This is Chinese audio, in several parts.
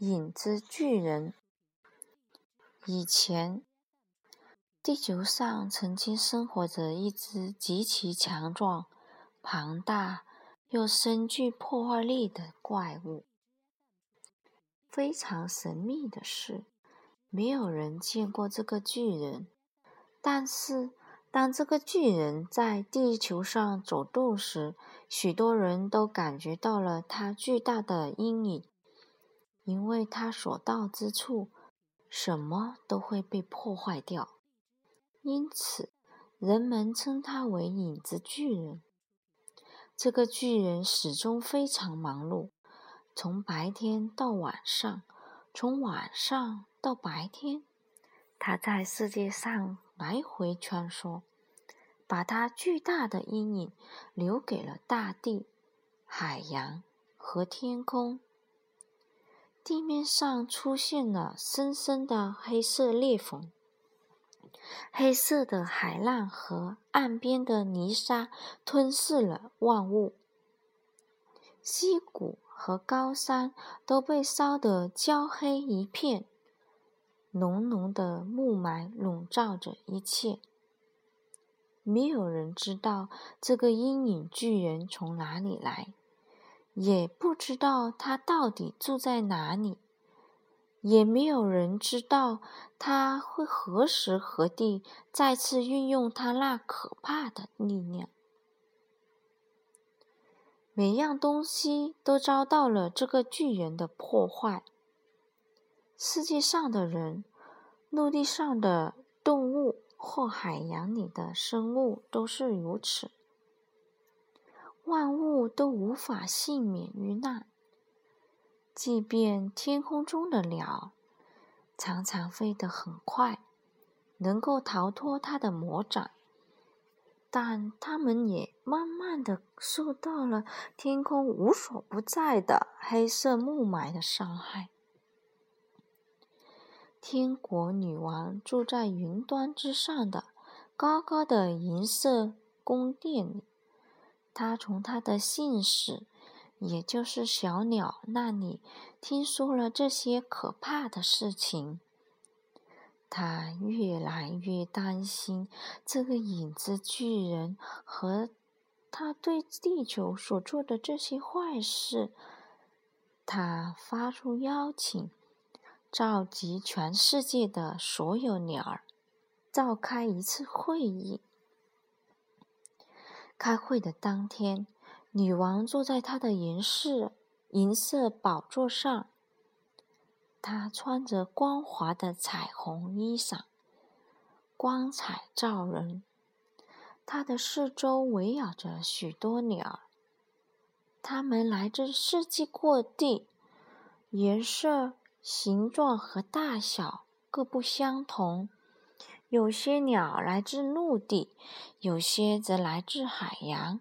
影子巨人。以前，地球上曾经生活着一只极其强壮、庞大又深具破坏力的怪物。非常神秘的是，没有人见过这个巨人。但是，当这个巨人在地球上走动时，许多人都感觉到了他巨大的阴影。因为他所到之处，什么都会被破坏掉，因此人们称他为影子巨人。这个巨人始终非常忙碌，从白天到晚上，从晚上到白天，他在世界上来回穿梭，把他巨大的阴影留给了大地、海洋和天空。地面上出现了深深的黑色裂缝，黑色的海浪和岸边的泥沙吞噬了万物，溪谷和高山都被烧得焦黑一片，浓浓的雾霾笼罩着一切。没有人知道这个阴影巨人从哪里来。也不知道他到底住在哪里，也没有人知道他会何时何地再次运用他那可怕的力量。每样东西都遭到了这个巨人的破坏。世界上的人、陆地上的动物或海洋里的生物都是如此。万物都无法幸免于难，即便天空中的鸟常常飞得很快，能够逃脱它的魔掌，但它们也慢慢的受到了天空无所不在的黑色雾霾的伤害。天国女王住在云端之上的高高的银色宫殿里。他从他的信使，也就是小鸟那里听说了这些可怕的事情。他越来越担心这个影子巨人和他对地球所做的这些坏事。他发出邀请，召集全世界的所有鸟儿，召开一次会议。开会的当天，女王坐在她的银饰银色宝座上。她穿着光滑的彩虹衣裳，光彩照人。她的四周围绕着许多鸟，它们来自世界各地，颜色、形状和大小各不相同。有些鸟来自陆地，有些则来自海洋；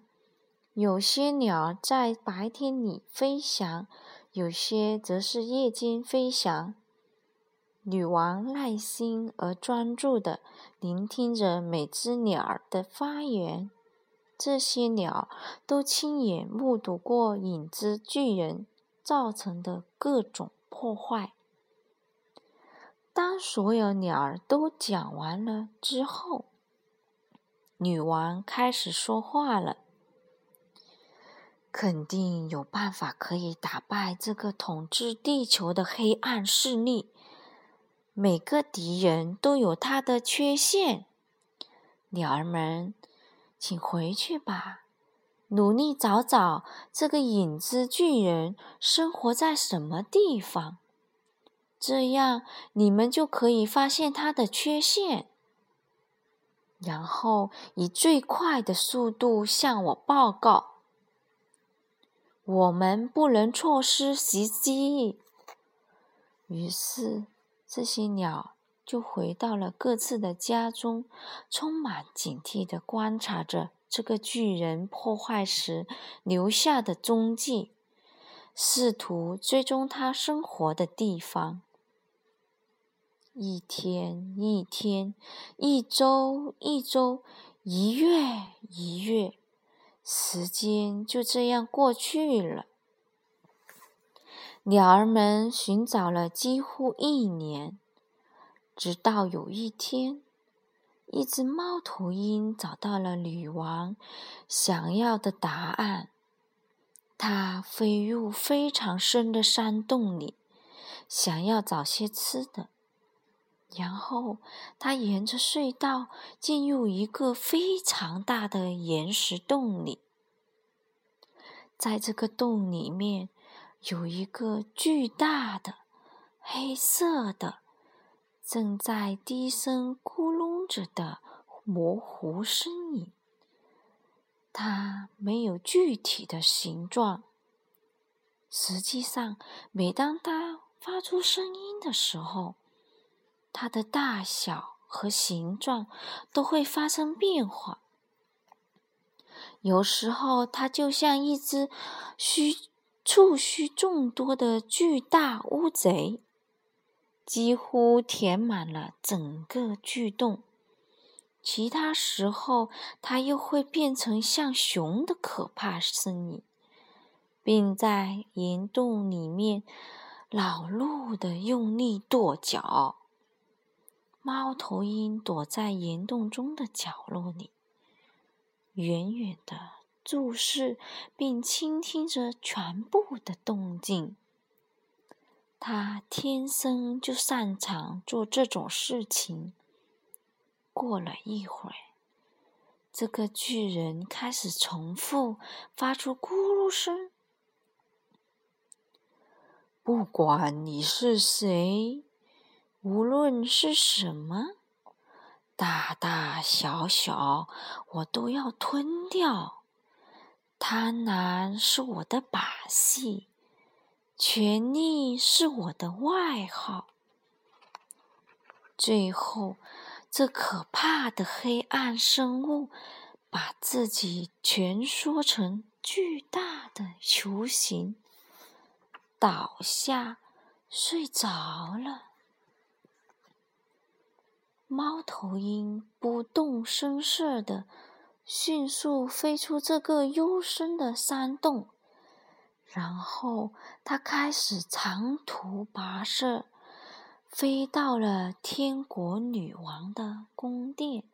有些鸟在白天里飞翔，有些则是夜间飞翔。女王耐心而专注地聆听着每只鸟儿的发言。这些鸟都亲眼目睹过影子巨人造成的各种破坏。当所有鸟儿都讲完了之后，女王开始说话了：“肯定有办法可以打败这个统治地球的黑暗势力。每个敌人都有他的缺陷。鸟儿们，请回去吧，努力找找这个影子巨人生活在什么地方。”这样，你们就可以发现它的缺陷，然后以最快的速度向我报告。我们不能错失时机。于是，这些鸟就回到了各自的家中，充满警惕地观察着这个巨人破坏时留下的踪迹，试图追踪他生活的地方。一天一天，一周一周，一月一月，时间就这样过去了。鸟儿们寻找了几乎一年，直到有一天，一只猫头鹰找到了女王想要的答案。它飞入非常深的山洞里，想要找些吃的。然后，他沿着隧道进入一个非常大的岩石洞里。在这个洞里面，有一个巨大的、黑色的、正在低声咕哝着的模糊身影。它没有具体的形状。实际上，每当它发出声音的时候，它的大小和形状都会发生变化。有时候，它就像一只须触须众多的巨大乌贼，几乎填满了整个巨洞；其他时候，它又会变成像熊的可怕身影，并在岩洞里面恼怒地用力跺脚。猫头鹰躲在岩洞中的角落里。远远的注视并倾听着全部的动静。他天生就擅长做这种事情。过了一会儿，这个巨人开始重复发出咕噜声。不管你是谁，无论是什么。大大小小，我都要吞掉。贪婪是我的把戏，权力是我的外号。最后，这可怕的黑暗生物把自己蜷缩成巨大的球形，倒下，睡着了。猫头鹰不动声色地迅速飞出这个幽深的山洞，然后它开始长途跋涉，飞到了天国女王的宫殿。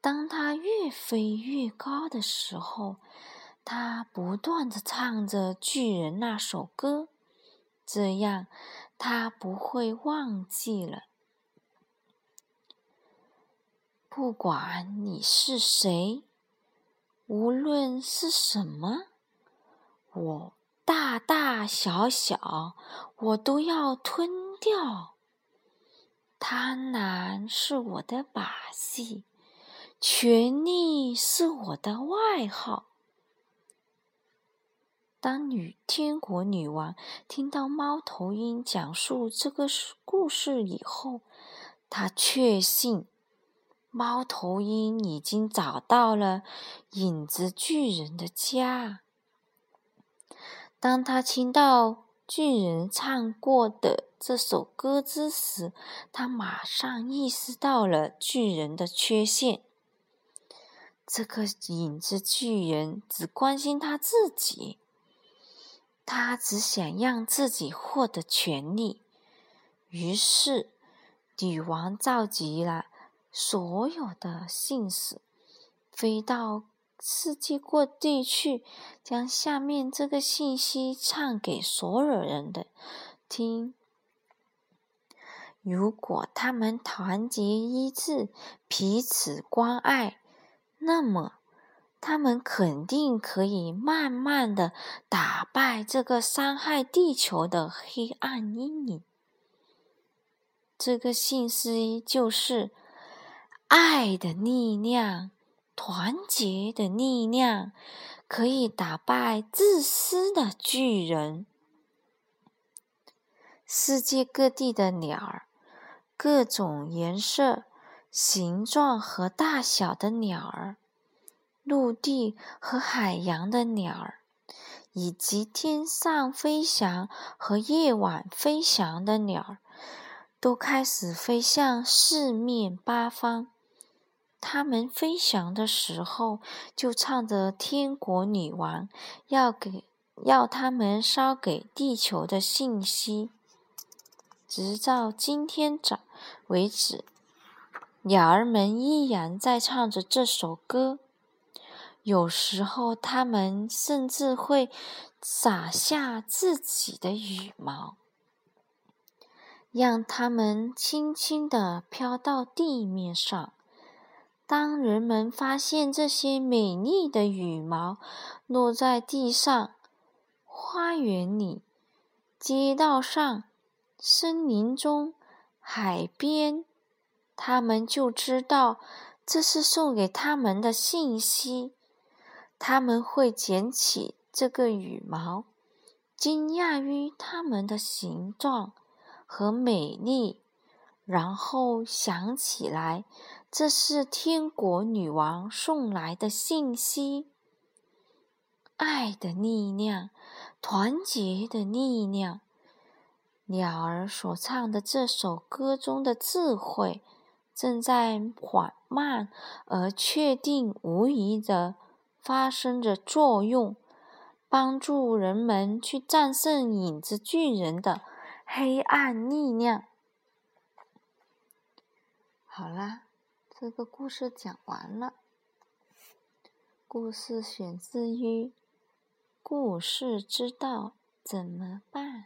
当它越飞越高的时候，它不断地唱着巨人那首歌，这样它不会忘记了。不管你是谁，无论是什么，我大大小小，我都要吞掉。贪婪是我的把戏，权力是我的外号。当女天国女王听到猫头鹰讲述这个故事以后，她确信。猫头鹰已经找到了影子巨人的家。当他听到巨人唱过的这首歌之时，他马上意识到了巨人的缺陷。这个影子巨人只关心他自己，他只想让自己获得权利。于是，女王召集了。所有的信使飞到世界各地去，将下面这个信息唱给所有人的听。如果他们团结一致，彼此关爱，那么他们肯定可以慢慢的打败这个伤害地球的黑暗阴影。这个信息就是。爱的力量，团结的力量，可以打败自私的巨人。世界各地的鸟儿，各种颜色、形状和大小的鸟儿，陆地和海洋的鸟儿，以及天上飞翔和夜晚飞翔的鸟儿，都开始飞向四面八方。他们飞翔的时候，就唱着天国女王要给要他们捎给地球的信息。直到今天早为止，鸟儿们依然在唱着这首歌。有时候，它们甚至会撒下自己的羽毛，让它们轻轻地飘到地面上。当人们发现这些美丽的羽毛落在地上、花园里、街道上，森林中、海边，他们就知道这是送给他们的信息。他们会捡起这个羽毛，惊讶于它们的形状和美丽，然后想起来这是天国女王送来的信息。爱的力量，团结的力量。鸟儿所唱的这首歌中的智慧，正在缓慢而确定无疑的发生着作用，帮助人们去战胜影子巨人的黑暗力量。好啦，这个故事讲完了。故事选自于《故事之道怎么办》。